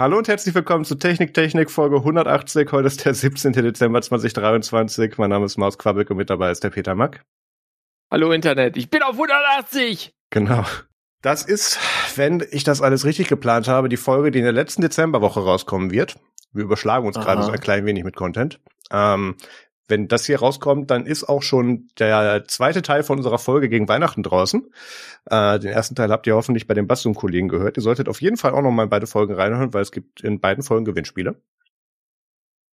Hallo und herzlich willkommen zu Technik Technik Folge 180. Heute ist der 17. Dezember 2023. Mein Name ist Maus Quabbek und mit dabei ist der Peter Mack. Hallo Internet, ich bin auf 180! Genau. Das ist, wenn ich das alles richtig geplant habe, die Folge, die in der letzten Dezemberwoche rauskommen wird. Wir überschlagen uns Aha. gerade so ein klein wenig mit Content. Ähm, wenn das hier rauskommt, dann ist auch schon der zweite Teil von unserer Folge gegen Weihnachten draußen. Äh, den ersten Teil habt ihr hoffentlich bei den Bastum-Kollegen gehört. Ihr solltet auf jeden Fall auch noch mal in beide Folgen reinhören, weil es gibt in beiden Folgen Gewinnspiele.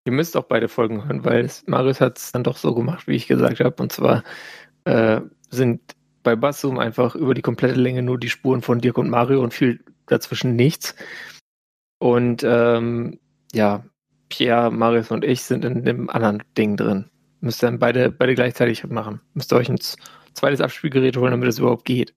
Ihr müsst auch beide Folgen hören, weil Marius hat es dann doch so gemacht, wie ich gesagt habe. Und zwar äh, sind bei Bassum einfach über die komplette Länge nur die Spuren von Dirk und Mario und viel dazwischen nichts. Und ähm, ja, Pierre, Marius und ich sind in dem anderen Ding drin. Müsst ihr dann beide, beide gleichzeitig machen. Müsst ihr euch ein zweites Abspielgerät holen, damit es überhaupt geht.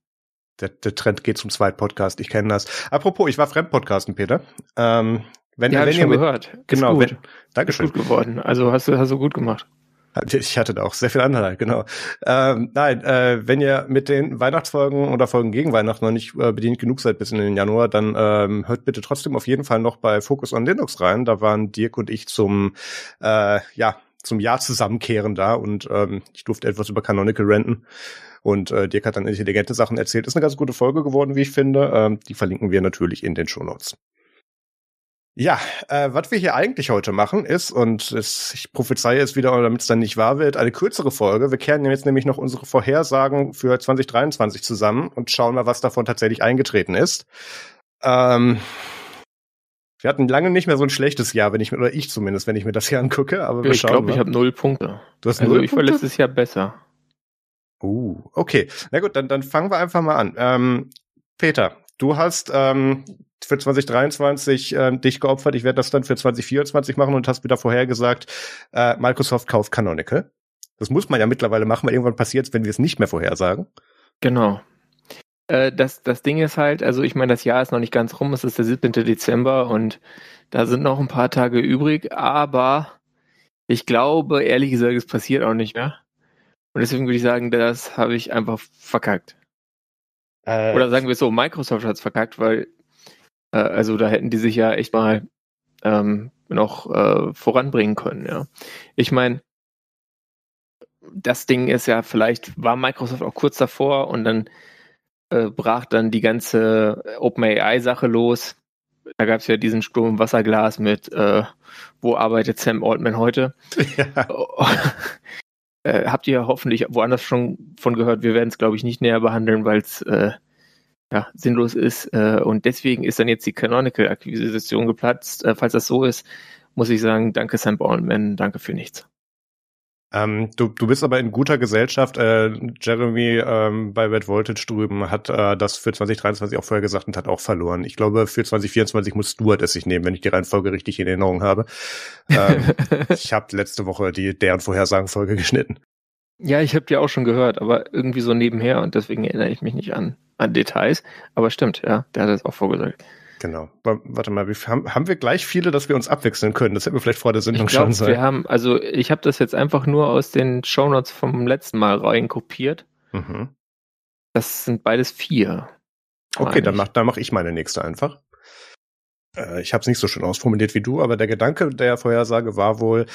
Der, der Trend geht zum Zweitpodcast, ich kenne das. Apropos, ich war Fremdpodcasten, Peter. Ähm, wenn, ja, wenn ihr schon mit, gehört. Genau, gut. wenn, Dankeschön. Ist gut geworden. Also hast du, hast du gut gemacht. Ich hatte da auch sehr viel Anteil, genau. Ähm, nein, äh, wenn ihr mit den Weihnachtsfolgen oder Folgen gegen Weihnachten noch nicht äh, bedient genug seid bis in den Januar, dann ähm, hört bitte trotzdem auf jeden Fall noch bei Focus on Linux rein. Da waren Dirk und ich zum, äh, ja, zum Jahr zusammenkehren da und ähm, ich durfte etwas über Canonical renten. Und äh, Dirk hat dann intelligente Sachen erzählt. Ist eine ganz gute Folge geworden, wie ich finde. Ähm, die verlinken wir natürlich in den Show Notes. Ja, äh, was wir hier eigentlich heute machen ist, und es, ich prophezeie es wieder, damit es dann nicht wahr wird, eine kürzere Folge. Wir kehren jetzt nämlich noch unsere Vorhersagen für 2023 zusammen und schauen mal, was davon tatsächlich eingetreten ist. Ähm, wir hatten lange nicht mehr so ein schlechtes Jahr, wenn ich oder ich zumindest, wenn ich mir das hier angucke. Aber wir ich glaube, ich habe null Punkte. Du hast also null ich war letztes Jahr besser. Uh, okay. Na gut, dann, dann fangen wir einfach mal an. Ähm, Peter, du hast ähm, für 2023 äh, dich geopfert. Ich werde das dann für 2024 machen und hast wieder vorhergesagt, äh, Microsoft kauft Canonical. Das muss man ja mittlerweile machen, weil irgendwann passiert es, wenn wir es nicht mehr vorhersagen. Genau. Äh, das, das Ding ist halt, also ich meine, das Jahr ist noch nicht ganz rum, es ist der 17. Dezember und da sind noch ein paar Tage übrig, aber ich glaube, ehrlich gesagt, es passiert auch nicht mehr. Und deswegen würde ich sagen, das habe ich einfach verkackt. Äh, Oder sagen wir so, Microsoft hat es verkackt, weil äh, also da hätten die sich ja echt mal ähm, noch äh, voranbringen können, ja. Ich meine, das Ding ist ja, vielleicht war Microsoft auch kurz davor und dann äh, brach dann die ganze OpenAI-Sache los. Da gab es ja diesen Sturm im Wasserglas mit, äh, wo arbeitet Sam Altman heute? Ja. äh, habt ihr hoffentlich woanders schon von gehört. Wir werden es, glaube ich, nicht näher behandeln, weil es äh, ja, sinnlos ist. Äh, und deswegen ist dann jetzt die Canonical-Akquisition geplatzt. Äh, falls das so ist, muss ich sagen, danke Sam Ballman, danke für nichts. Ähm, du, du bist aber in guter Gesellschaft. Äh, Jeremy ähm, bei Red Voltage drüben hat äh, das für 2023 auch vorher gesagt und hat auch verloren. Ich glaube, für 2024 muss Stuart es sich nehmen, wenn ich die Reihenfolge richtig in Erinnerung habe. Ähm, ich habe letzte Woche die deren Vorhersagenfolge geschnitten. Ja, ich habe die auch schon gehört, aber irgendwie so nebenher und deswegen erinnere ich mich nicht an, an Details. Aber stimmt, ja, der hat es auch vorgesagt. Genau. Warte mal, wie, haben, haben wir gleich viele, dass wir uns abwechseln können? Das hätten wir vielleicht vor der Sendung ich glaub, schon sein. Wir haben, also ich habe das jetzt einfach nur aus den Shownotes vom letzten Mal rein kopiert. Mhm. Das sind beides vier. Okay, dann mach, dann mach ich meine nächste einfach äh, ich habe es nicht so schön ausformuliert wie du, aber der Gedanke der Vorhersage war wohl,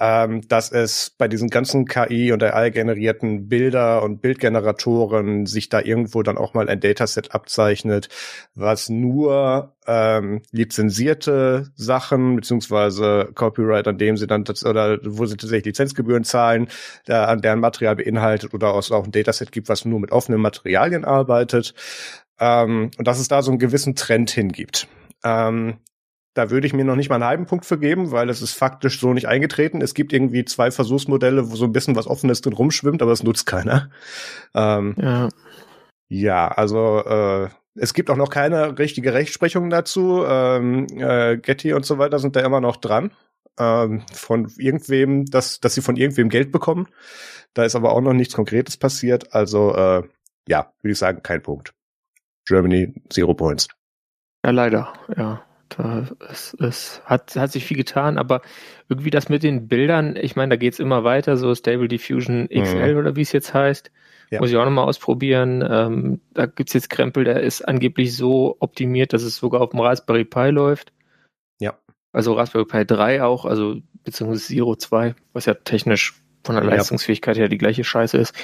ähm, dass es bei diesen ganzen KI und AI generierten Bilder und Bildgeneratoren sich da irgendwo dann auch mal ein Dataset abzeichnet, was nur ähm, lizenzierte Sachen beziehungsweise Copyright, an dem sie dann oder wo sie tatsächlich Lizenzgebühren zahlen, äh, an deren Material beinhaltet oder auch ein Dataset gibt, was nur mit offenen Materialien arbeitet. Ähm, und dass es da so einen gewissen Trend hingibt. Ähm, da würde ich mir noch nicht mal einen halben Punkt für geben, weil es ist faktisch so nicht eingetreten. Es gibt irgendwie zwei Versuchsmodelle, wo so ein bisschen was Offenes drin rumschwimmt, aber es nutzt keiner. Ähm, ja. ja, also äh, es gibt auch noch keine richtige Rechtsprechung dazu. Ähm, äh, Getty und so weiter sind da immer noch dran. Ähm, von irgendwem, dass, dass sie von irgendwem Geld bekommen. Da ist aber auch noch nichts Konkretes passiert. Also äh, ja, würde ich sagen, kein Punkt. Germany, zero points. Ja, leider, ja. Da, es, es hat, hat sich viel getan, aber irgendwie das mit den Bildern, ich meine, da geht's immer weiter, so Stable Diffusion XL mhm. oder wie es jetzt heißt. Ja. Muss ich auch nochmal ausprobieren. Ähm, da gibt's jetzt Krempel, der ist angeblich so optimiert, dass es sogar auf dem Raspberry Pi läuft. also Raspberry Pi 3 auch, also beziehungsweise Zero 2, was ja technisch von der Leistungsfähigkeit her die gleiche Scheiße ist.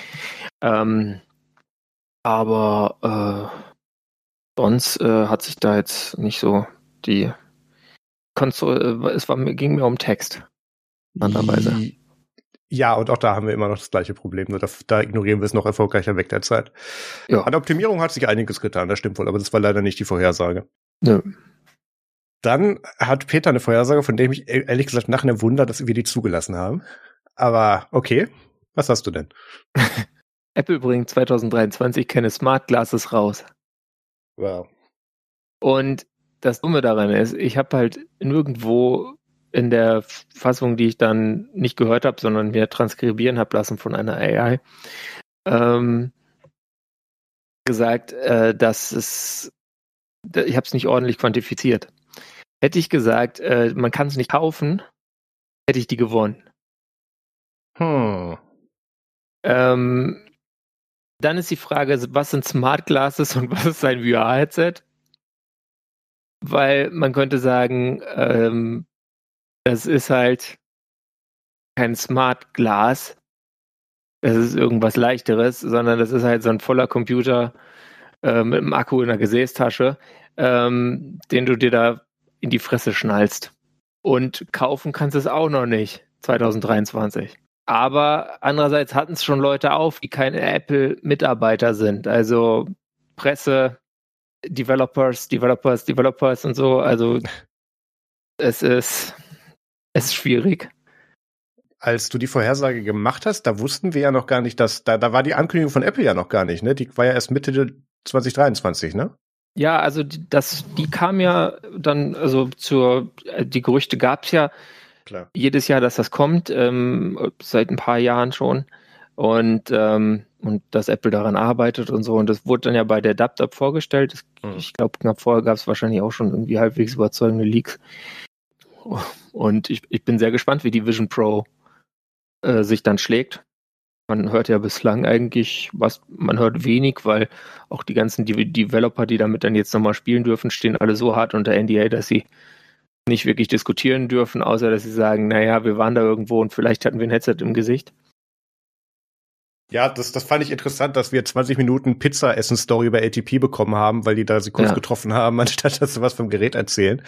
Ähm, aber äh, sonst äh, hat sich da jetzt nicht so die Konsole, äh, es war, ging mir um Text. Andererweise. Ja, und auch da haben wir immer noch das gleiche Problem. Nur da, da ignorieren wir es noch erfolgreicher weg der Zeit. Ja. An Optimierung hat sich einiges getan, das stimmt wohl, aber das war leider nicht die Vorhersage. Nö. Dann hat Peter eine Vorhersage, von dem ich e-, ehrlich gesagt nachher Wunder, dass wir die zugelassen haben. Aber okay, was hast du denn? Apple bringt 2023 keine Smart Glasses raus. Wow. Und das Dumme daran ist, ich habe halt nirgendwo in der Fassung, die ich dann nicht gehört habe, sondern mir transkribieren habe lassen von einer AI, ähm, gesagt, äh, dass es, ich habe es nicht ordentlich quantifiziert. Hätte ich gesagt, äh, man kann es nicht kaufen, hätte ich die gewonnen. Hm. Ähm, dann ist die Frage, was sind Smart Glasses und was ist ein VR-Headset? Weil man könnte sagen, ähm, das ist halt kein Smart Glas, das ist irgendwas leichteres, sondern das ist halt so ein voller Computer äh, mit einem Akku in der Gesäßtasche, ähm, den du dir da in die Fresse schnallst. Und kaufen kannst du es auch noch nicht, 2023. Aber andererseits hatten es schon Leute auf, die keine Apple-Mitarbeiter sind. Also Presse, Developers, Developers, Developers und so. Also es ist, es ist schwierig. Als du die Vorhersage gemacht hast, da wussten wir ja noch gar nicht, dass da, da war die Ankündigung von Apple ja noch gar nicht, ne? Die war ja erst Mitte 2023, ne? Ja, also die, das, die kam ja dann, also zur, die Gerüchte gab es ja Klar. jedes Jahr, dass das kommt, ähm, seit ein paar Jahren schon. Und, ähm, und dass Apple daran arbeitet und so. Und das wurde dann ja bei der DubDub vorgestellt. Das, mhm. Ich glaube, knapp vorher gab es wahrscheinlich auch schon irgendwie halbwegs überzeugende Leaks. Und ich, ich bin sehr gespannt, wie die Vision Pro äh, sich dann schlägt. Man hört ja bislang eigentlich, was man hört wenig, weil auch die ganzen De Developer, die damit dann jetzt nochmal spielen dürfen, stehen alle so hart unter NDA, dass sie nicht wirklich diskutieren dürfen, außer dass sie sagen, naja, wir waren da irgendwo und vielleicht hatten wir ein Headset im Gesicht. Ja, das, das fand ich interessant, dass wir 20 Minuten Pizza-Essen-Story bei ATP bekommen haben, weil die da sie kurz ja. getroffen haben, anstatt dass sie was vom Gerät erzählen.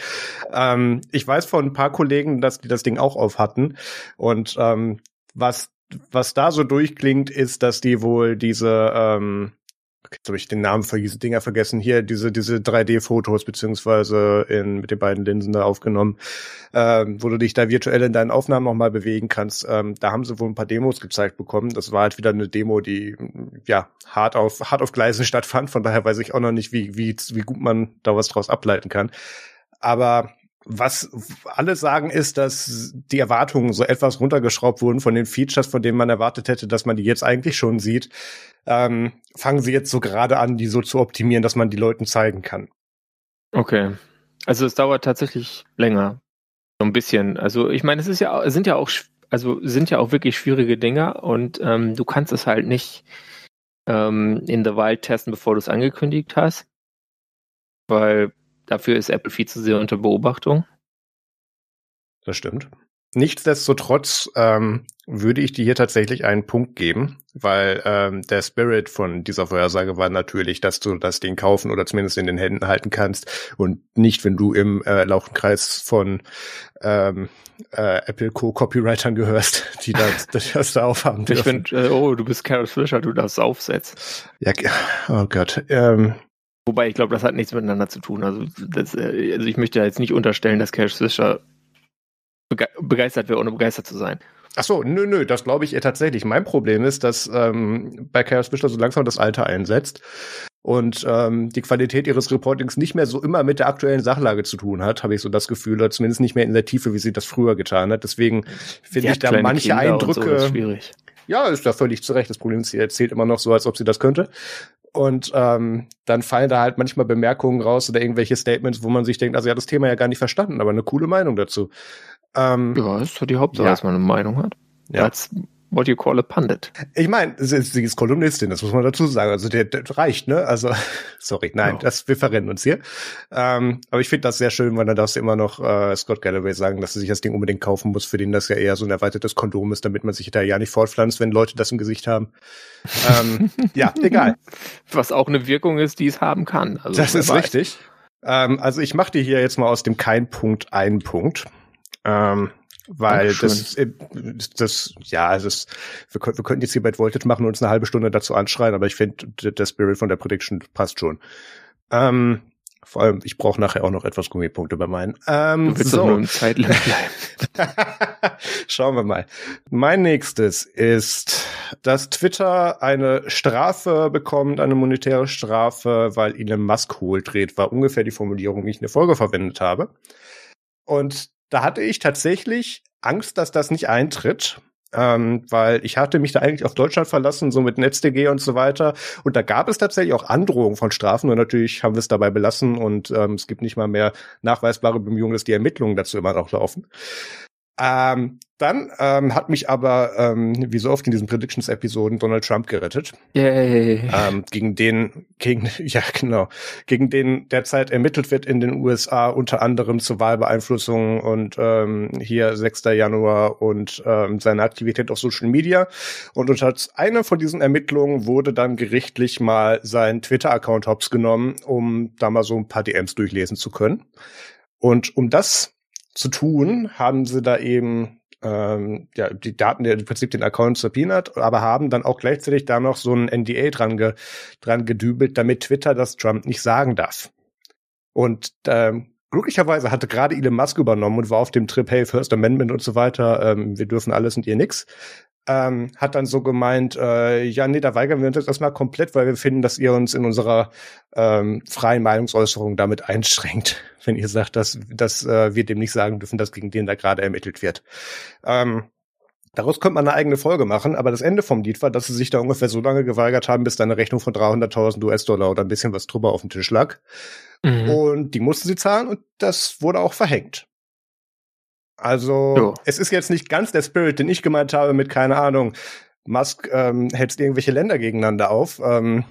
Ähm, ich weiß von ein paar Kollegen, dass die das Ding auch auf hatten. Und ähm, was, was da so durchklingt, ist, dass die wohl diese ähm, jetzt habe ich den Namen für diese Dinger vergessen, hier diese, diese 3D-Fotos beziehungsweise in, mit den beiden Linsen da aufgenommen, ähm, wo du dich da virtuell in deinen Aufnahmen nochmal bewegen kannst. Ähm, da haben sie wohl ein paar Demos gezeigt bekommen. Das war halt wieder eine Demo, die ja hart auf, hart auf Gleisen stattfand. Von daher weiß ich auch noch nicht, wie, wie, wie gut man da was draus ableiten kann. Aber was alle sagen, ist, dass die Erwartungen so etwas runtergeschraubt wurden von den Features, von denen man erwartet hätte, dass man die jetzt eigentlich schon sieht. Ähm, fangen sie jetzt so gerade an, die so zu optimieren, dass man die Leuten zeigen kann. Okay. Also es dauert tatsächlich länger. So ein bisschen. Also ich meine, es ist ja, sind ja auch, also sind ja auch wirklich schwierige Dinge und ähm, du kannst es halt nicht ähm, in the Wild testen, bevor du es angekündigt hast. Weil Dafür ist Apple viel zu sehr unter Beobachtung. Das stimmt. Nichtsdestotrotz ähm, würde ich dir hier tatsächlich einen Punkt geben, weil ähm, der Spirit von dieser Vorhersage war natürlich, dass du das Ding kaufen oder zumindest in den Händen halten kannst und nicht, wenn du im äh, Lauchenkreis von ähm, äh, Apple Co-Copywritern gehörst, die das, das da aufhaben dürfen. Ich finde, äh, oh, du bist Carol Fisher, du darfst aufsetzen. Ja, oh Gott. Ähm, Wobei ich glaube, das hat nichts miteinander zu tun. Also, das, äh, also ich möchte jetzt nicht unterstellen, dass Cash Fisher begeistert wäre, ohne begeistert zu sein. Ach so, nö, nö, das glaube ich ihr tatsächlich. Mein Problem ist, dass ähm, bei Chaos Fischer so langsam das Alter einsetzt und ähm, die Qualität ihres Reportings nicht mehr so immer mit der aktuellen Sachlage zu tun hat, habe ich so das Gefühl, oder zumindest nicht mehr in der Tiefe, wie sie das früher getan hat. Deswegen finde ich da manche Kinder Eindrücke. So, ist schwierig. Ja, ist da völlig zu Recht. Das Problem ist, sie erzählt immer noch so, als ob sie das könnte. Und ähm, dann fallen da halt manchmal Bemerkungen raus oder irgendwelche Statements, wo man sich denkt, also ja, das Thema ja gar nicht verstanden, aber eine coole Meinung dazu. Ähm, ja, ist doch die Hauptsache, ja. dass man eine Meinung hat. Ja. Als what you call a pundit. Ich meine, sie, sie ist Kolumnistin, das muss man dazu sagen. Also der, der reicht, ne? Also, sorry, nein, oh. das, wir verrennen uns hier. Ähm, aber ich finde das sehr schön, weil dann darfst du immer noch äh, Scott Galloway sagen, dass er sich das Ding unbedingt kaufen muss, für den das ja eher so ein erweitertes Kondom ist, damit man sich da ja nicht fortpflanzt, wenn Leute das im Gesicht haben. ähm, ja, egal. Was auch eine Wirkung ist, die es haben kann. Also, das ist weiß. richtig. Ähm, also ich mache dir hier jetzt mal aus dem kein Punkt einen Punkt. Ähm, weil das, äh, das, ja, es ist, wir, wir könnten jetzt hier bei Voltage machen und uns eine halbe Stunde dazu anschreien, aber ich finde, der Spirit von der Prediction passt schon. Ähm, vor allem, ich brauche nachher auch noch etwas Gummipunkte bei meinen. Ähm, du willst so. nur im Zeitlimit bleiben. Schauen wir mal. Mein nächstes ist, dass Twitter eine Strafe bekommt, eine monetäre Strafe, weil Elon Musk hohl dreht, war ungefähr die Formulierung, die ich in der Folge verwendet habe. Und da hatte ich tatsächlich Angst, dass das nicht eintritt. Ähm, weil ich hatte mich da eigentlich auf Deutschland verlassen, so mit NetzDG und so weiter. Und da gab es tatsächlich auch Androhungen von Strafen und natürlich haben wir es dabei belassen und ähm, es gibt nicht mal mehr nachweisbare Bemühungen, dass die Ermittlungen dazu immer noch laufen. Ähm, dann ähm, hat mich aber, ähm, wie so oft in diesen Predictions-Episoden, Donald Trump gerettet. Yay. Ähm, gegen den, gegen, ja genau, gegen den derzeit ermittelt wird in den USA, unter anderem zur Wahlbeeinflussung und ähm, hier 6. Januar und ähm, seine Aktivität auf Social Media. Und unter einer von diesen Ermittlungen wurde dann gerichtlich mal sein Twitter-Account hops genommen, um da mal so ein paar DMs durchlesen zu können. Und um das zu tun, haben sie da eben ähm, ja, die Daten, der im Prinzip den Account subpoenaed, aber haben dann auch gleichzeitig da noch so ein NDA dran, ge, dran gedübelt, damit Twitter das Trump nicht sagen darf. Und ähm, glücklicherweise hatte gerade Elon Musk übernommen und war auf dem Trip, hey, First Amendment und so weiter, ähm, wir dürfen alles und ihr nix ähm, hat dann so gemeint, äh, ja, nee, da weigern wir uns jetzt erstmal komplett, weil wir finden, dass ihr uns in unserer ähm, freien Meinungsäußerung damit einschränkt, wenn ihr sagt, dass, dass äh, wir dem nicht sagen dürfen, dass gegen den da gerade ermittelt wird. Ähm, Daraus könnte man eine eigene Folge machen, aber das Ende vom Lied war, dass sie sich da ungefähr so lange geweigert haben, bis da eine Rechnung von 300.000 US-Dollar oder ein bisschen was drüber auf dem Tisch lag. Mhm. Und die mussten sie zahlen und das wurde auch verhängt. Also jo. es ist jetzt nicht ganz der Spirit, den ich gemeint habe mit, keine Ahnung, Musk ähm, hetzt irgendwelche Länder gegeneinander auf. Ähm,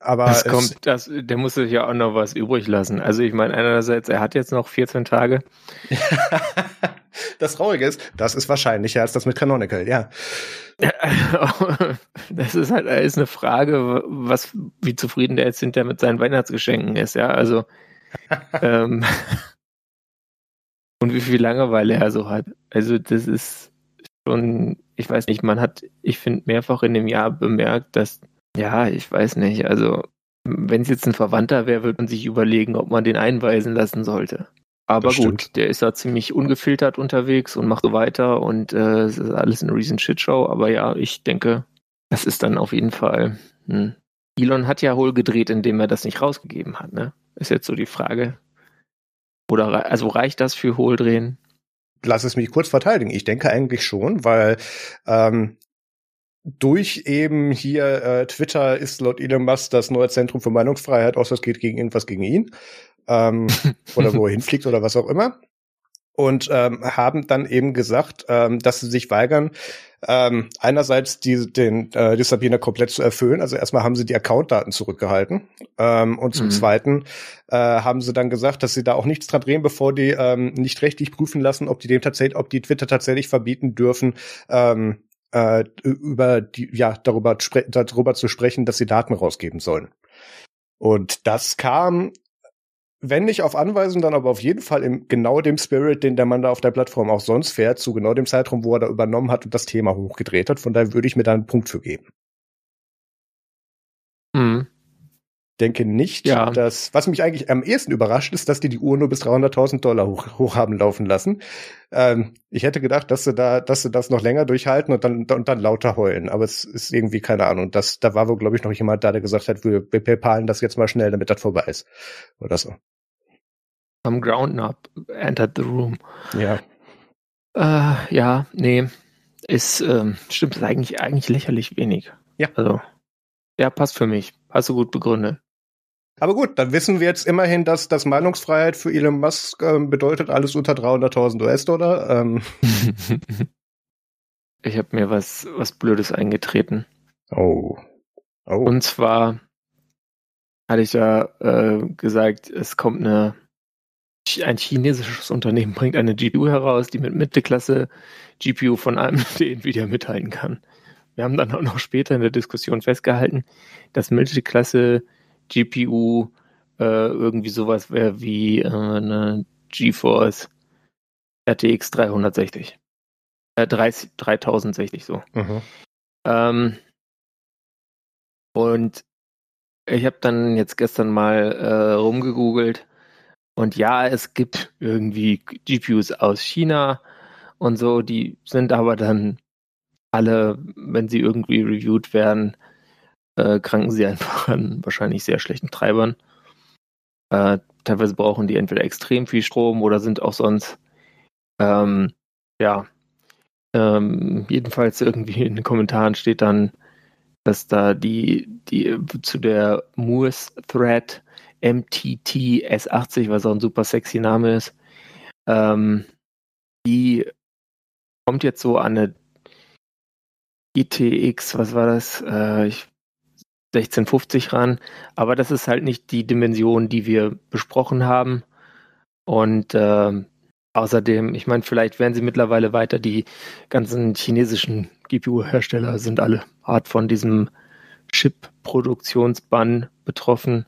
aber das kommt, das, der muss sich ja auch noch was übrig lassen. Also ich meine, einerseits, er hat jetzt noch 14 Tage. das Traurige ist, das ist wahrscheinlicher als das mit Canonical, ja. Das ist halt ist eine Frage, was, wie zufrieden der jetzt hinterher mit seinen Weihnachtsgeschenken ist, ja. Also ähm, und wie viel Langeweile er so hat. Also das ist schon, ich weiß nicht, man hat, ich finde, mehrfach in dem Jahr bemerkt, dass, ja, ich weiß nicht, also wenn es jetzt ein Verwandter wäre, würde man sich überlegen, ob man den einweisen lassen sollte. Aber das gut, stimmt. der ist da ziemlich ungefiltert unterwegs und macht so weiter und äh, es ist alles eine riesen Shitshow. Aber ja, ich denke, das ist dann auf jeden Fall. Hm. Elon hat ja wohl gedreht, indem er das nicht rausgegeben hat, ne? Ist jetzt so die Frage. Oder also reicht das für Hohldrehen? Lass es mich kurz verteidigen. Ich denke eigentlich schon, weil ähm, durch eben hier äh, Twitter ist laut Elon Musk das neue Zentrum für Meinungsfreiheit, außer es geht gegen irgendwas gegen ihn. Ähm, oder wo er hinfliegt oder was auch immer und ähm, haben dann eben gesagt, ähm, dass sie sich weigern, ähm, einerseits die, den äh, die Sabiner komplett zu erfüllen. Also erstmal haben sie die Accountdaten zurückgehalten ähm, und zum mhm. Zweiten äh, haben sie dann gesagt, dass sie da auch nichts dran drehen, bevor die ähm, nicht rechtlich prüfen lassen, ob die dem tatsächlich, ob die Twitter tatsächlich verbieten dürfen. Ähm, äh, über die ja darüber darüber zu sprechen, dass sie Daten rausgeben sollen. Und das kam wenn nicht auf Anweisung, dann aber auf jeden Fall im genau dem Spirit, den der Mann da auf der Plattform auch sonst fährt, zu genau dem Zeitraum, wo er da übernommen hat und das Thema hochgedreht hat. Von daher würde ich mir da einen Punkt für geben. Mhm. Denke nicht, ja. dass, was mich eigentlich am ehesten überrascht, ist, dass die die Uhr nur bis 300.000 Dollar hoch, hoch haben laufen lassen. Ähm, ich hätte gedacht, dass sie da, dass sie das noch länger durchhalten und dann, und dann lauter heulen. Aber es ist irgendwie keine Ahnung. Das, da war wohl, glaube ich, noch jemand da, der gesagt hat, wir, wir PayPalen das jetzt mal schnell, damit das vorbei ist. Oder so. From ground up entered the room. Ja. Äh, ja, nee. Ist, ähm, stimmt, ist eigentlich, eigentlich lächerlich wenig. Ja. Also, ja, passt für mich. Hast du gut begründet. Aber gut, dann wissen wir jetzt immerhin, dass das Meinungsfreiheit für Elon Musk äh, bedeutet alles unter 300.000 US-Dollar. Ähm. ich habe mir was, was Blödes eingetreten. Oh. oh. Und zwar hatte ich ja äh, gesagt, es kommt eine ein chinesisches Unternehmen bringt eine GPU heraus, die mit Mittelklasse GPU von einem der Nvidia mithalten kann. Wir haben dann auch noch später in der Diskussion festgehalten, dass Mittelklasse GPU äh, irgendwie sowas wäre wie äh, eine GeForce RTX 360. Äh, 30, 3060 so. Mhm. Ähm, und ich habe dann jetzt gestern mal äh, rumgegoogelt und ja, es gibt irgendwie GPUs aus China und so, die sind aber dann alle, wenn sie irgendwie reviewed werden, äh, kranken sie einfach an wahrscheinlich sehr schlechten Treibern. Äh, teilweise brauchen die entweder extrem viel Strom oder sind auch sonst, ähm, ja, ähm, jedenfalls irgendwie in den Kommentaren steht dann, dass da die, die zu der Moores Thread MTT S80, was auch ein super sexy Name ist, ähm, die kommt jetzt so an eine ITX, was war das? Äh, ich, 1650 ran. Aber das ist halt nicht die Dimension, die wir besprochen haben. Und äh, außerdem, ich meine, vielleicht werden sie mittlerweile weiter. Die ganzen chinesischen GPU-Hersteller sind alle hart von diesem Chip-Produktionsbann betroffen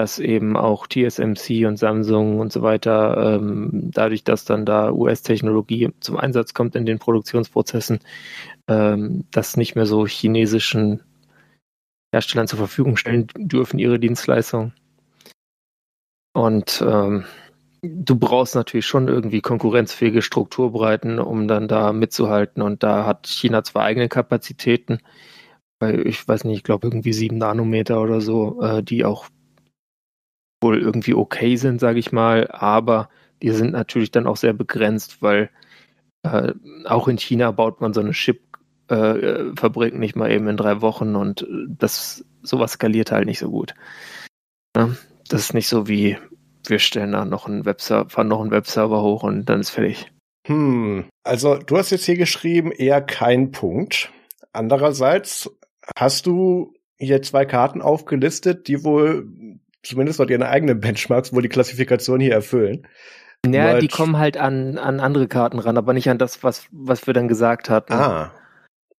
dass eben auch TSMC und Samsung und so weiter, ähm, dadurch, dass dann da US-Technologie zum Einsatz kommt in den Produktionsprozessen, ähm, das nicht mehr so chinesischen Herstellern zur Verfügung stellen dürfen, ihre Dienstleistungen. Und ähm, du brauchst natürlich schon irgendwie konkurrenzfähige Strukturbreiten, um dann da mitzuhalten. Und da hat China zwar eigene Kapazitäten, weil ich weiß nicht, ich glaube irgendwie sieben Nanometer oder so, äh, die auch wohl irgendwie okay sind, sage ich mal, aber die sind natürlich dann auch sehr begrenzt, weil äh, auch in China baut man so eine Chip-Fabrik äh, nicht mal eben in drei Wochen und das sowas skaliert halt nicht so gut. Ja, das ist nicht so wie wir stellen da noch einen Webserver, noch einen Webserver hoch und dann ist fertig. Hm, also du hast jetzt hier geschrieben, eher kein Punkt. Andererseits hast du hier zwei Karten aufgelistet, die wohl zumindest laut ihren eigenen Benchmarks wohl die Klassifikation hier erfüllen. Ja, Weil die kommen halt an, an andere Karten ran, aber nicht an das, was, was wir dann gesagt hatten. Ah.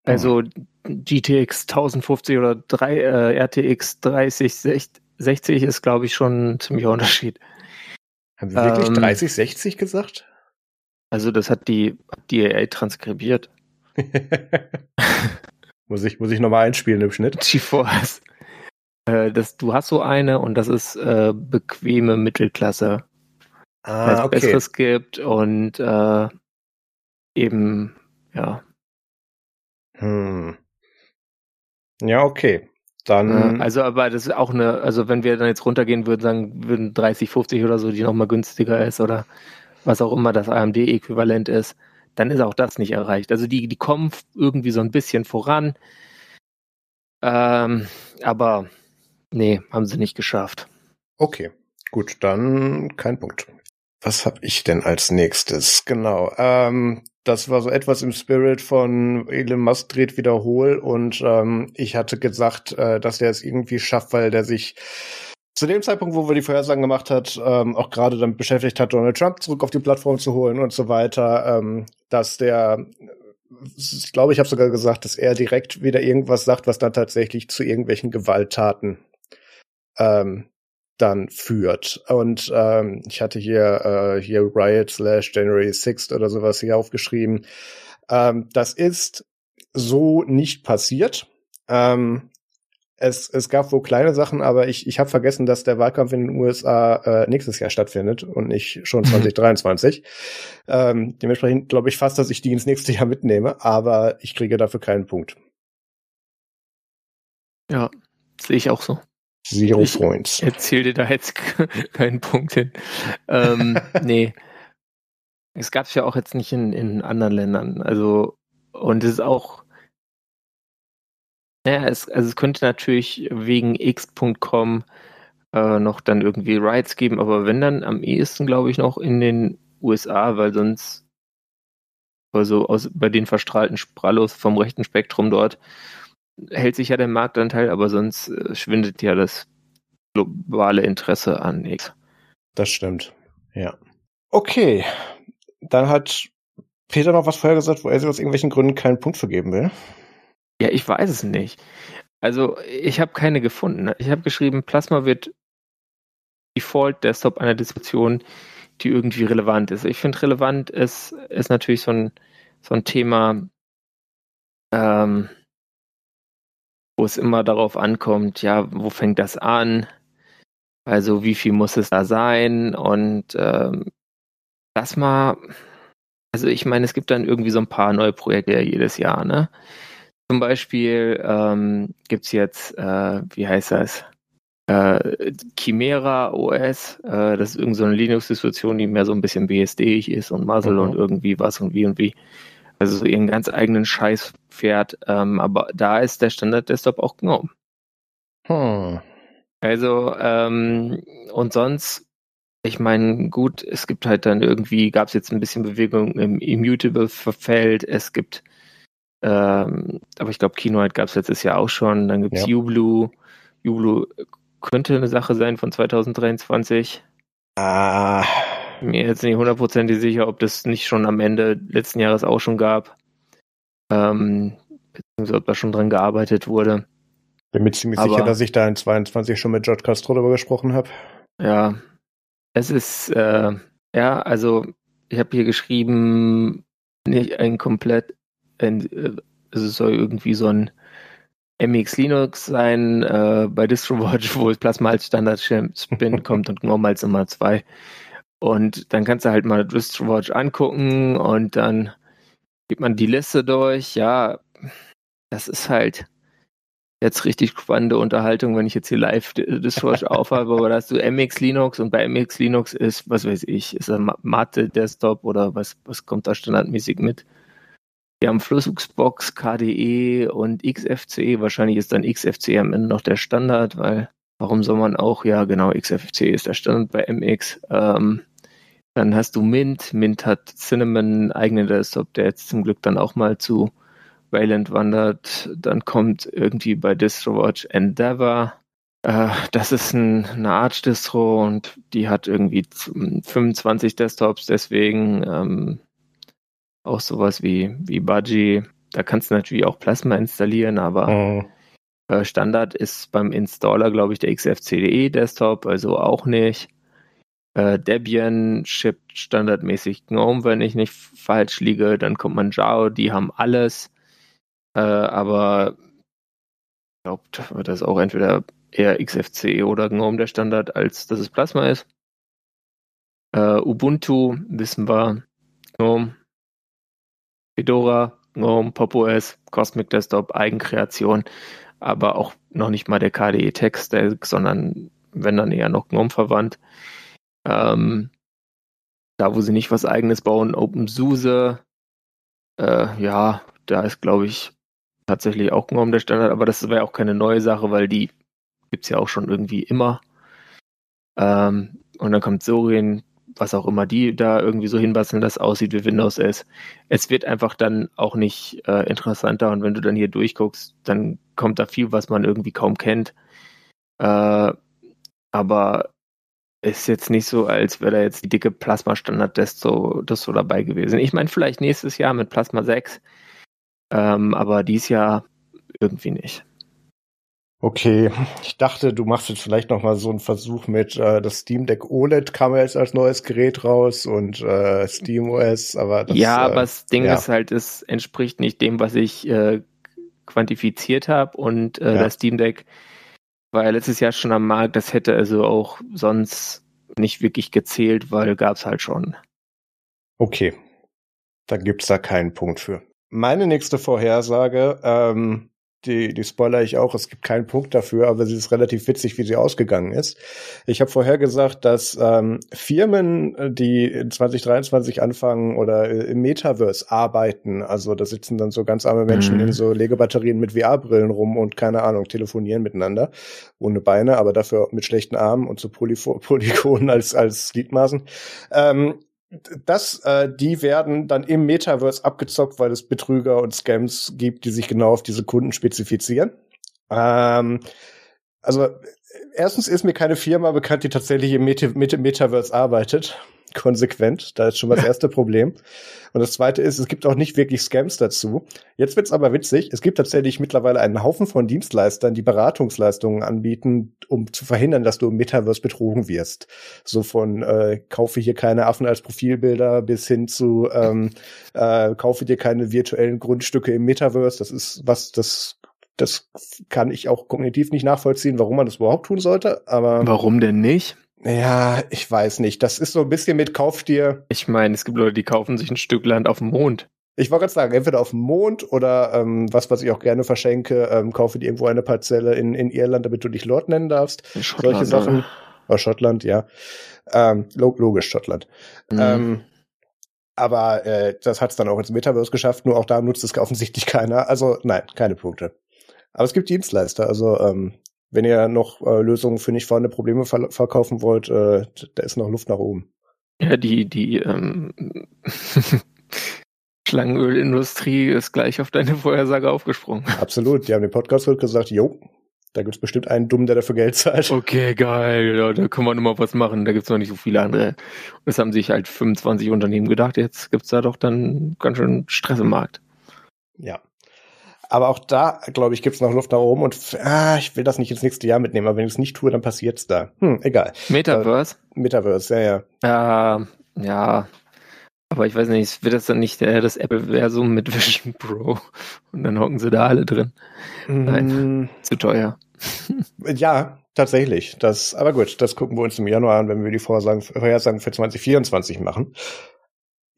Also GTX 1050 oder 3, äh, RTX 3060 ist, glaube ich, schon ein ziemlicher Unterschied. Haben Sie wirklich ähm, 3060 gesagt? Also das hat die DAA transkribiert. muss ich, muss ich nochmal einspielen im Schnitt? GeForce. Äh, das, du hast so eine und das ist äh, bequeme Mittelklasse. Ah, weil es okay. Besseres gibt und äh, eben, ja. Hm. Ja, okay. Dann. also, aber das ist auch eine, also wenn wir dann jetzt runtergehen würden, sagen, würden 30, 50 oder so, die nochmal günstiger ist oder was auch immer das AMD-Äquivalent ist, dann ist auch das nicht erreicht. Also die, die kommen irgendwie so ein bisschen voran. Ähm, aber Nee, haben sie nicht geschafft. Okay, gut, dann kein Punkt. Was habe ich denn als nächstes? Genau, ähm, das war so etwas im Spirit von Elon Musk dreht wiederhol und ähm, ich hatte gesagt, äh, dass der es irgendwie schafft, weil der sich zu dem Zeitpunkt, wo wir die Vorhersagen gemacht hat, ähm, auch gerade damit beschäftigt hat, Donald Trump zurück auf die Plattform zu holen und so weiter, ähm, dass der ich glaube, ich habe sogar gesagt, dass er direkt wieder irgendwas sagt, was dann tatsächlich zu irgendwelchen Gewalttaten ähm, dann führt. Und ähm, ich hatte hier, äh, hier Riot slash January 6 oder sowas hier aufgeschrieben. Ähm, das ist so nicht passiert. Ähm, es, es gab wohl kleine Sachen, aber ich, ich habe vergessen, dass der Wahlkampf in den USA äh, nächstes Jahr stattfindet und nicht schon 2023. ähm, dementsprechend glaube ich fast, dass ich die ins nächste Jahr mitnehme, aber ich kriege dafür keinen Punkt. Ja, sehe ich auch so. Zero ich Points. Erzähl dir da jetzt keinen Punkt hin. Ähm, nee. Es gab es ja auch jetzt nicht in, in anderen Ländern. Also, und es ist auch, naja, es, also es könnte natürlich wegen x.com äh, noch dann irgendwie Rights geben, aber wenn dann am ehesten, glaube ich, noch in den USA, weil sonst also aus, bei den verstrahlten Sprallos vom rechten Spektrum dort, hält sich ja der Marktanteil, aber sonst äh, schwindet ja das globale Interesse an X. Das stimmt, ja. Okay, dann hat Peter noch was vorher gesagt, wo er sich aus irgendwelchen Gründen keinen Punkt vergeben will. Ja, ich weiß es nicht. Also ich habe keine gefunden. Ich habe geschrieben, Plasma wird Default Desktop einer Distribution, die irgendwie relevant ist. Ich finde relevant ist, ist natürlich so ein, so ein Thema, ähm, wo es immer darauf ankommt, ja, wo fängt das an? Also wie viel muss es da sein? Und ähm, das mal, also ich meine, es gibt dann irgendwie so ein paar neue Projekte jedes Jahr, ne? Zum Beispiel ähm, gibt jetzt, äh, wie heißt das? Äh, Chimera OS, äh, das ist irgendeine so Linux-Distribution, die mehr so ein bisschen BSD-ig ist und Muzzle mhm. und irgendwie was und wie und wie. Also so ihren ganz eigenen Scheiß fährt. Ähm, aber da ist der Standard-Desktop auch GNOME. Hm. Also, ähm, und sonst, ich meine, gut, es gibt halt dann irgendwie, gab es jetzt ein bisschen Bewegung im Immutable-Feld, es gibt ähm, aber ich glaube, Kinoite gab es letztes Jahr auch schon. Dann gibt es ja. Ublue könnte eine Sache sein von 2023. Ah. Mir jetzt nicht hundertprozentig sicher, ob das nicht schon am Ende letzten Jahres auch schon gab. Ähm, beziehungsweise ob da schon dran gearbeitet wurde. Bin mir ziemlich Aber, sicher, dass ich da in 22 schon mit George Castro darüber gesprochen habe. Ja. Es ist, äh, ja, also ich habe hier geschrieben, nicht ein komplett äh, also es soll irgendwie so ein MX Linux sein äh, bei DistroWatch, wo es Plasma als Standard-Spin kommt und GNOME als Nummer zwei. Und dann kannst du halt mal DistroWatch angucken und dann geht man die Liste durch. Ja, das ist halt jetzt richtig spannende Unterhaltung, wenn ich jetzt hier live DistroWatch aufhabe, aber da hast du MX Linux und bei MX Linux ist, was weiß ich, ist ein Mate Desktop oder was, was kommt da standardmäßig mit? Wir haben Fluxbox, KDE und XFCE. Wahrscheinlich ist dann XFCE am Ende noch der Standard, weil warum soll man auch, ja genau, XFCE ist der Standard bei MX. Ähm, dann hast du Mint. Mint hat Cinnamon, eigenen Desktop, der jetzt zum Glück dann auch mal zu Wayland wandert. Dann kommt irgendwie bei DistroWatch Endeavor. Äh, das ist ein, eine Arch-Distro und die hat irgendwie 25 Desktops, deswegen ähm, auch sowas wie, wie Budgie. Da kannst du natürlich auch Plasma installieren, aber äh, Standard ist beim Installer, glaube ich, der XFCE Desktop, also auch nicht. Äh, Debian shippt standardmäßig GNOME, wenn ich nicht falsch liege. Dann kommt man Manjaro, die haben alles. Äh, aber ich glaube, das ist auch entweder eher XFCE oder GNOME der Standard, als dass es Plasma ist. Uh, Ubuntu wissen wir, GNOME Fedora, GNOME, Pop OS, Cosmic Desktop, Eigenkreation, aber auch noch nicht mal der KDE Stack, sondern wenn dann eher noch GNOME verwandt. Ähm, da, wo sie nicht was eigenes bauen, OpenSUSE, äh, ja, da ist, glaube ich, tatsächlich auch GNOME der Standard, aber das wäre auch keine neue Sache, weil die gibt es ja auch schon irgendwie immer. Ähm, und dann kommt Sorin, was auch immer die da irgendwie so hinbasteln, das aussieht wie Windows ist. Es wird einfach dann auch nicht äh, interessanter und wenn du dann hier durchguckst, dann kommt da viel, was man irgendwie kaum kennt. Äh, aber ist jetzt nicht so, als wäre da jetzt die dicke so, so dabei gewesen. Ich meine, vielleicht nächstes Jahr mit Plasma 6, ähm, aber dies Jahr irgendwie nicht. Okay, ich dachte, du machst jetzt vielleicht noch mal so einen Versuch mit äh, das Steam Deck OLED kam ja jetzt als neues Gerät raus und äh, Steam OS, aber das, ja, aber das Ding ja. ist halt, es entspricht nicht dem, was ich äh, quantifiziert habe und äh, ja. das Steam Deck war ja letztes Jahr schon am Markt, das hätte also auch sonst nicht wirklich gezählt, weil gab's halt schon. Okay, dann gibt's da keinen Punkt für. Meine nächste Vorhersage ähm, die, die spoiler ich auch, es gibt keinen Punkt dafür, aber sie ist relativ witzig, wie sie ausgegangen ist. Ich habe vorher gesagt, dass ähm, Firmen, äh, die in 2023 anfangen oder äh, im Metaverse arbeiten, also da sitzen dann so ganz arme Menschen mhm. in so Legebatterien mit VR-Brillen rum und keine Ahnung, telefonieren miteinander, ohne Beine, aber dafür mit schlechten Armen und so Polyf Polygonen als, als Gliedmaßen. Ähm, das, äh, die werden dann im Metaverse abgezockt, weil es Betrüger und Scams gibt, die sich genau auf diese Kunden spezifizieren. Ähm, also erstens ist mir keine Firma bekannt, die tatsächlich im Meta Metaverse arbeitet. Konsequent. Da ist schon mal das erste Problem. Und das zweite ist, es gibt auch nicht wirklich Scams dazu. Jetzt wird's aber witzig. Es gibt tatsächlich mittlerweile einen Haufen von Dienstleistern, die Beratungsleistungen anbieten, um zu verhindern, dass du im Metaverse betrogen wirst. So von äh, kaufe hier keine Affen als Profilbilder bis hin zu ähm, äh, kaufe dir keine virtuellen Grundstücke im Metaverse. Das ist was, das das kann ich auch kognitiv nicht nachvollziehen, warum man das überhaupt tun sollte. Aber warum denn nicht? Ja, ich weiß nicht. Das ist so ein bisschen mit Kauf dir. Ich meine, es gibt Leute, die kaufen sich ein Stück Land auf dem Mond. Ich wollte gerade sagen, entweder auf dem Mond oder ähm, was, was ich auch gerne verschenke, ähm, kaufe dir irgendwo eine Parzelle in, in Irland, damit du dich Lord nennen darfst. Solche Sachen. Oder? Oh, Schottland, ja. Ähm, logisch, Schottland. Mhm. Ähm, aber äh, das hat es dann auch ins Metaverse geschafft, nur auch da nutzt es offensichtlich keiner. Also nein, keine Punkte. Aber es gibt Dienstleister, also ähm, wenn ihr noch äh, Lösungen für nicht vorhandene Probleme ver verkaufen wollt, äh, da ist noch Luft nach oben. Ja, die, die ähm, Schlangenölindustrie ist gleich auf deine Vorhersage aufgesprungen. Absolut, die haben den Podcast gehört gesagt, jo, da gibt's bestimmt einen Dummen, der dafür Geld zahlt. Okay, geil, ja, da können wir nochmal was machen, da gibt's noch nicht so viele andere. Und das haben sich halt 25 Unternehmen gedacht, jetzt gibt's da doch dann ganz schön Stress im Markt. Ja. Aber auch da, glaube ich, gibt es noch Luft nach oben und ah, ich will das nicht ins nächste Jahr mitnehmen, aber wenn ich es nicht tue, dann passiert's da. Hm, egal. Metaverse? Äh, Metaverse, ja, ja. Äh, ja. Aber ich weiß nicht, wird das dann nicht äh, das Apple-Versum mit Vision Pro? Und dann hocken sie da alle drin. Mm. Nein, zu teuer. ja, tatsächlich. Das, aber gut, das gucken wir uns im Januar an, wenn wir die Vorhersagen, Vorhersagen für 2024 machen.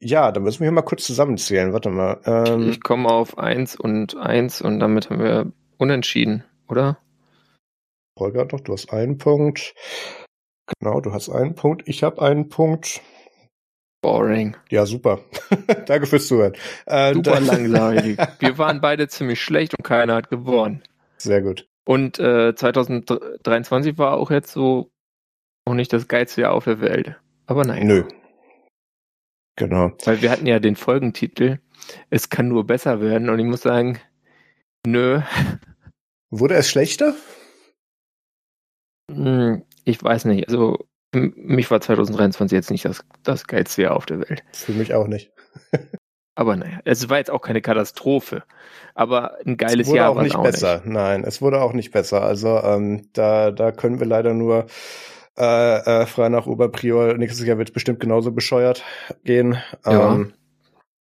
Ja, dann müssen wir hier mal kurz zusammenzählen. Warte mal. Ähm, ich komme auf eins und eins und damit haben wir unentschieden, oder? Holger, doch, du hast einen Punkt. Genau, du hast einen Punkt. Ich habe einen Punkt. Boring. Ja, super. Danke fürs Zuhören. Äh, super langweilig. wir waren beide ziemlich schlecht und keiner hat gewonnen. Sehr gut. Und äh, 2023 war auch jetzt so auch nicht das geilste Jahr auf der Welt. Aber nein. Nö, Genau. Weil wir hatten ja den Folgentitel, es kann nur besser werden und ich muss sagen, nö. Wurde es schlechter? Hm, ich weiß nicht. Also mich war 2023 jetzt nicht das, das geilste Jahr auf der Welt. Für mich auch nicht. aber naja, es war jetzt auch keine Katastrophe. Aber ein geiles es wurde Jahr auch nicht auch besser. Nicht. Nein, es wurde auch nicht besser. Also ähm, da, da können wir leider nur äh, äh, frei nach Oberprior. Nächstes Jahr wird bestimmt genauso bescheuert gehen. Ja. Ähm,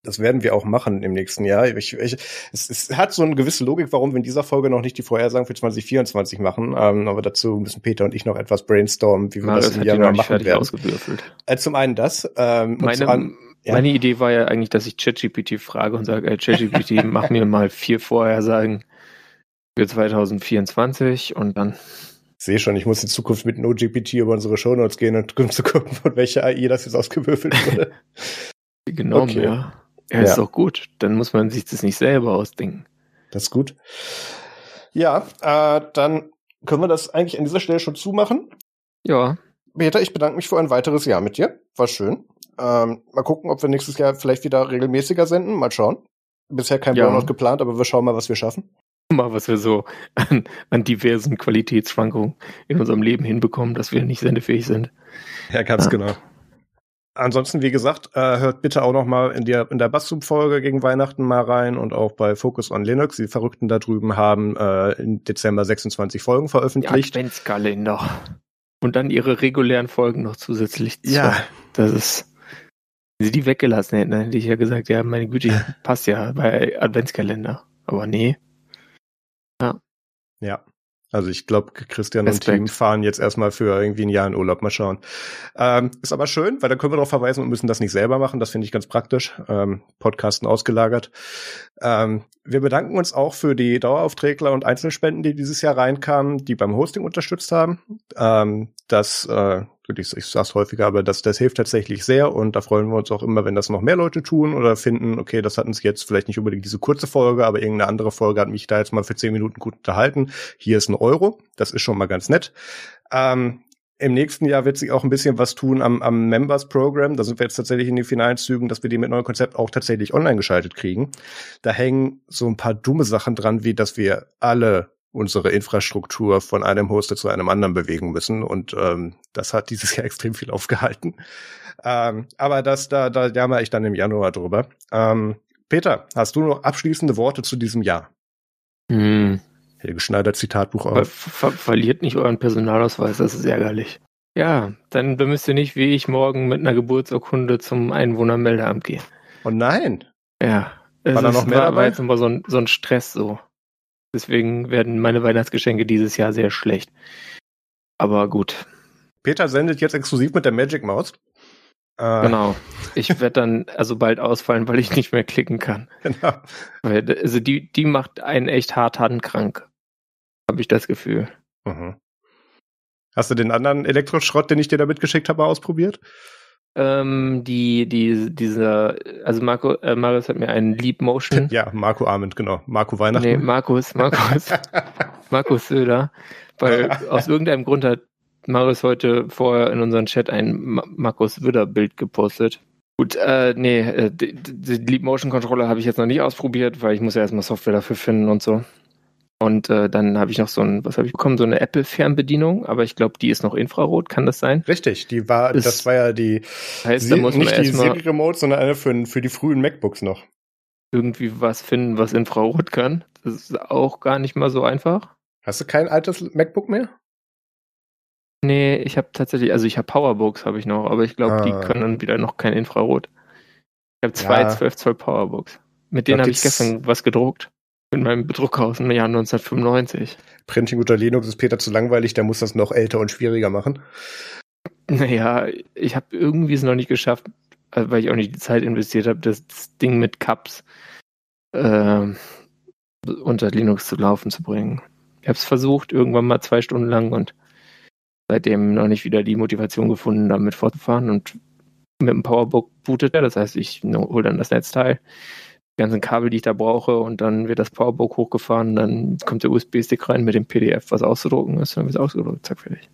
das werden wir auch machen im nächsten Jahr. Ich, ich, es, es hat so eine gewisse Logik, warum wir in dieser Folge noch nicht die Vorhersagen für 2024 machen. Ähm, aber dazu müssen Peter und ich noch etwas brainstormen, wie wir Marius das im Januar machen werden. Äh, zum einen das. Ähm, meine, an, ja. meine Idee war ja eigentlich, dass ich ChatGPT frage und sage, äh, ChatGPT, mach mir mal vier Vorhersagen für 2024 und dann sehe schon, ich muss in Zukunft mit NoGPT über unsere Shownotes gehen und um zu gucken, von welcher AI das jetzt ausgewürfelt wurde. genau, okay. ja. Ja, ist ja. auch gut. Dann muss man sich das nicht selber ausdenken. Das ist gut. Ja, äh, dann können wir das eigentlich an dieser Stelle schon zumachen. Ja. Peter, ich bedanke mich für ein weiteres Jahr mit dir. War schön. Ähm, mal gucken, ob wir nächstes Jahr vielleicht wieder regelmäßiger senden. Mal schauen. Bisher kein ja. Burnout geplant, aber wir schauen mal, was wir schaffen mal, was wir so an, an diversen Qualitätsschwankungen in unserem Leben hinbekommen, dass wir nicht sendefähig sind. Ja, ganz ja. genau. Ansonsten, wie gesagt, äh, hört bitte auch noch mal in der, in der Bassub-Folge gegen Weihnachten mal rein und auch bei Focus on Linux. Die Verrückten da drüben haben äh, im Dezember 26 Folgen veröffentlicht. Ja, Adventskalender. Und dann ihre regulären Folgen noch zusätzlich. Ja. Das ist, wenn sie die weggelassen hätten, hätte ich ja gesagt, ja, meine Güte, passt ja bei Adventskalender. Aber nee. Ja. Also ich glaube, Christian Respekt. und Team fahren jetzt erstmal für irgendwie ein Jahr in Urlaub. Mal schauen. Ähm, ist aber schön, weil dann können wir darauf verweisen und müssen das nicht selber machen. Das finde ich ganz praktisch. Ähm, Podcasten ausgelagert. Ähm, wir bedanken uns auch für die Daueraufträgler und Einzelspenden, die dieses Jahr reinkamen, die beim Hosting unterstützt haben. Ähm, das äh, ich, ich sage es häufiger, aber das, das hilft tatsächlich sehr und da freuen wir uns auch immer, wenn das noch mehr Leute tun oder finden, okay, das hatten sie jetzt vielleicht nicht unbedingt diese kurze Folge, aber irgendeine andere Folge hat mich da jetzt mal für zehn Minuten gut unterhalten. Hier ist ein Euro, das ist schon mal ganz nett. Ähm, im nächsten Jahr wird sich auch ein bisschen was tun am, am Members Program. Da sind wir jetzt tatsächlich in den finalen Zügen, dass wir die mit neuen Konzept auch tatsächlich online geschaltet kriegen. Da hängen so ein paar dumme Sachen dran, wie dass wir alle unsere Infrastruktur von einem Hoster zu einem anderen bewegen müssen. Und ähm, das hat dieses Jahr extrem viel aufgehalten. Ähm, aber das, da, da jammer ich dann im Januar drüber. Ähm, Peter, hast du noch abschließende Worte zu diesem Jahr? Hm. Helge Schneider Zitatbuch Ver ver verliert nicht euren Personalausweis, das ist ärgerlich. Ja, dann müsst ihr nicht wie ich morgen mit einer Geburtsurkunde zum Einwohnermeldeamt gehen. Oh nein. Ja. Es War da ist- noch mehr war, dabei? war jetzt immer so ein, so ein Stress so. Deswegen werden meine Weihnachtsgeschenke dieses Jahr sehr schlecht. Aber gut, Peter sendet jetzt exklusiv mit der Magic Maus. Äh, genau. Ich werde dann also bald ausfallen, weil ich nicht mehr klicken kann. genau. Weil, also die, die macht einen echt hart handkrank. Habe ich das Gefühl. Mhm. Hast du den anderen Elektroschrott, den ich dir da mitgeschickt habe, ausprobiert? Ähm, die, die, dieser, also Marco, äh, Marius hat mir einen Leap Motion. Ja, Marco Arment, genau. Marco Weihnachten. nee, Markus, Markus, Markus Söder. Weil aus irgendeinem Grund hat Marius heute vorher in unseren Chat ein Ma Markus Söder Bild gepostet. Gut, äh, nee, äh, die, die Leap Motion Controller habe ich jetzt noch nicht ausprobiert, weil ich muss ja erstmal Software dafür finden und so. Und äh, dann habe ich noch so ein, was habe ich bekommen, so eine Apple Fernbedienung, aber ich glaube, die ist noch Infrarot, kann das sein? Richtig, die war, Ist- das war ja die, Heißt, da Sie- muss man nicht die Siri Remote, sondern eine für, für die frühen MacBooks noch. irgendwie was finden, was Infrarot kann. Das ist auch gar nicht mal so einfach. Hast du kein altes MacBook mehr? Nee, ich habe tatsächlich, also ich habe Powerbooks habe ich noch, aber ich glaube, Ah. die können dann wieder noch kein Infrarot. Ich habe zwei Ja. 12 Zoll Powerbooks. Mit denen habe ich gestern was gedruckt. In meinem Drucker aus dem Jahr 1995. Printing unter Linux ist Peter zu langweilig, der muss das noch älter und schwieriger machen. Naja, ich habe irgendwie es noch nicht geschafft, äh, weil ich auch nicht die Zeit investiert habe, das, das Ding mit Cups ähm, unter Linux zu laufen zu bringen. Ich habe es versucht, irgendwann mal zwei Stunden lang und seitdem noch nicht wieder die Motivation gefunden, damit fortzufahren. Und mit dem Powerbook bootet er, das heißt, ich hole dann das Netzteil, ganzen Kabel, die ich da brauche, und dann wird das Powerbook hochgefahren, dann kommt der USB-Stick rein mit dem PDF, was auszudrucken ist, dann wird es ausgedruckt, zack, fertig.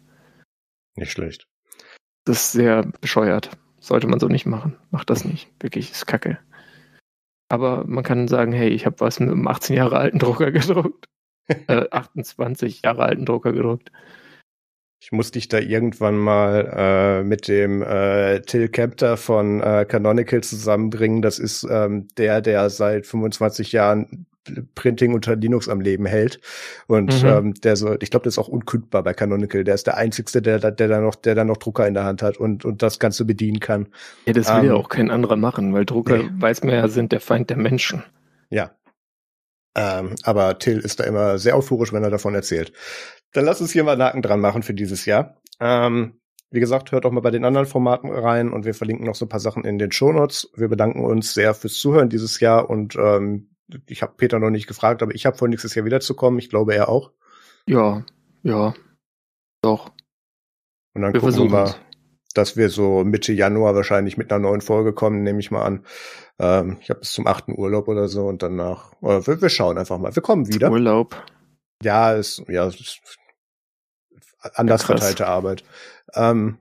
Nicht schlecht. Das ist sehr bescheuert. Sollte man so nicht machen. Macht das nicht. Wirklich, ist kacke. Aber man kann sagen, hey, ich habe was mit einem 18 Jahre alten Drucker gedruckt. äh, 28 Jahre alten Drucker gedruckt. Ich muss dich da irgendwann mal äh, mit dem äh, Till Kempter von äh, Canonical zusammenbringen. Das ist ähm, der, der seit 25 Jahren Printing unter Linux am Leben hält. Und Mhm. ähm, der so, ich glaube, der ist auch unkündbar bei Canonical. Der ist der einzigste, der, da- der da noch, der da noch Drucker in der Hand hat und, und das Ganze bedienen kann. Ja, das will Ähm, ja auch kein anderer machen, weil Drucker, nee. weiß man ja, sind der Feind der Menschen. Ja. Ähm, aber Till ist da immer sehr euphorisch, wenn er davon erzählt. Dann lass uns hier mal einen Haken dran machen für dieses Jahr. Ähm, wie gesagt, hört auch mal bei den anderen Formaten rein und wir verlinken noch so ein paar Sachen in den Shownotes. Wir bedanken uns sehr fürs Zuhören dieses Jahr und ähm, ich habe Peter noch nicht gefragt, aber ich habe vor, nächstes Jahr wiederzukommen. Ich glaube, er auch. Ja, ja. Doch. Und dann Wir gucken wir versuchen mal. Dass wir so Mitte Januar wahrscheinlich mit einer neuen Folge kommen, nehme ich mal an. Ähm, ich habe bis zum 8. Urlaub oder so und danach, äh, wir, wir schauen einfach mal. Wir kommen wieder. Urlaub. Ja, ist, ja, ist anders Ja, verteilte Arbeit. Ähm,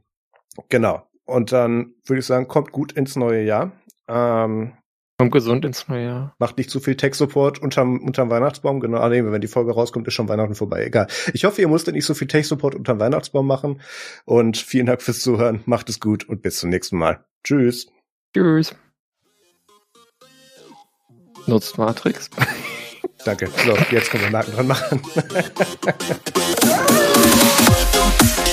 genau. Und dann würde ich sagen, kommt gut ins neue Jahr. Ähm, Kommt gesund ins neue Jahr. macht nicht zu viel Tech-Support unterm, unterm Weihnachtsbaum. Genau, ah, nee, wenn die Folge rauskommt, ist schon Weihnachten vorbei. Egal. Ich hoffe, ihr musstet nicht so viel Tech-Support unterm Weihnachtsbaum machen. Und vielen Dank fürs Zuhören. Macht es gut und bis zum nächsten Mal. Tschüss. Tschüss. Nutzt Matrix. Danke. So, jetzt können wir einen Haken dran machen.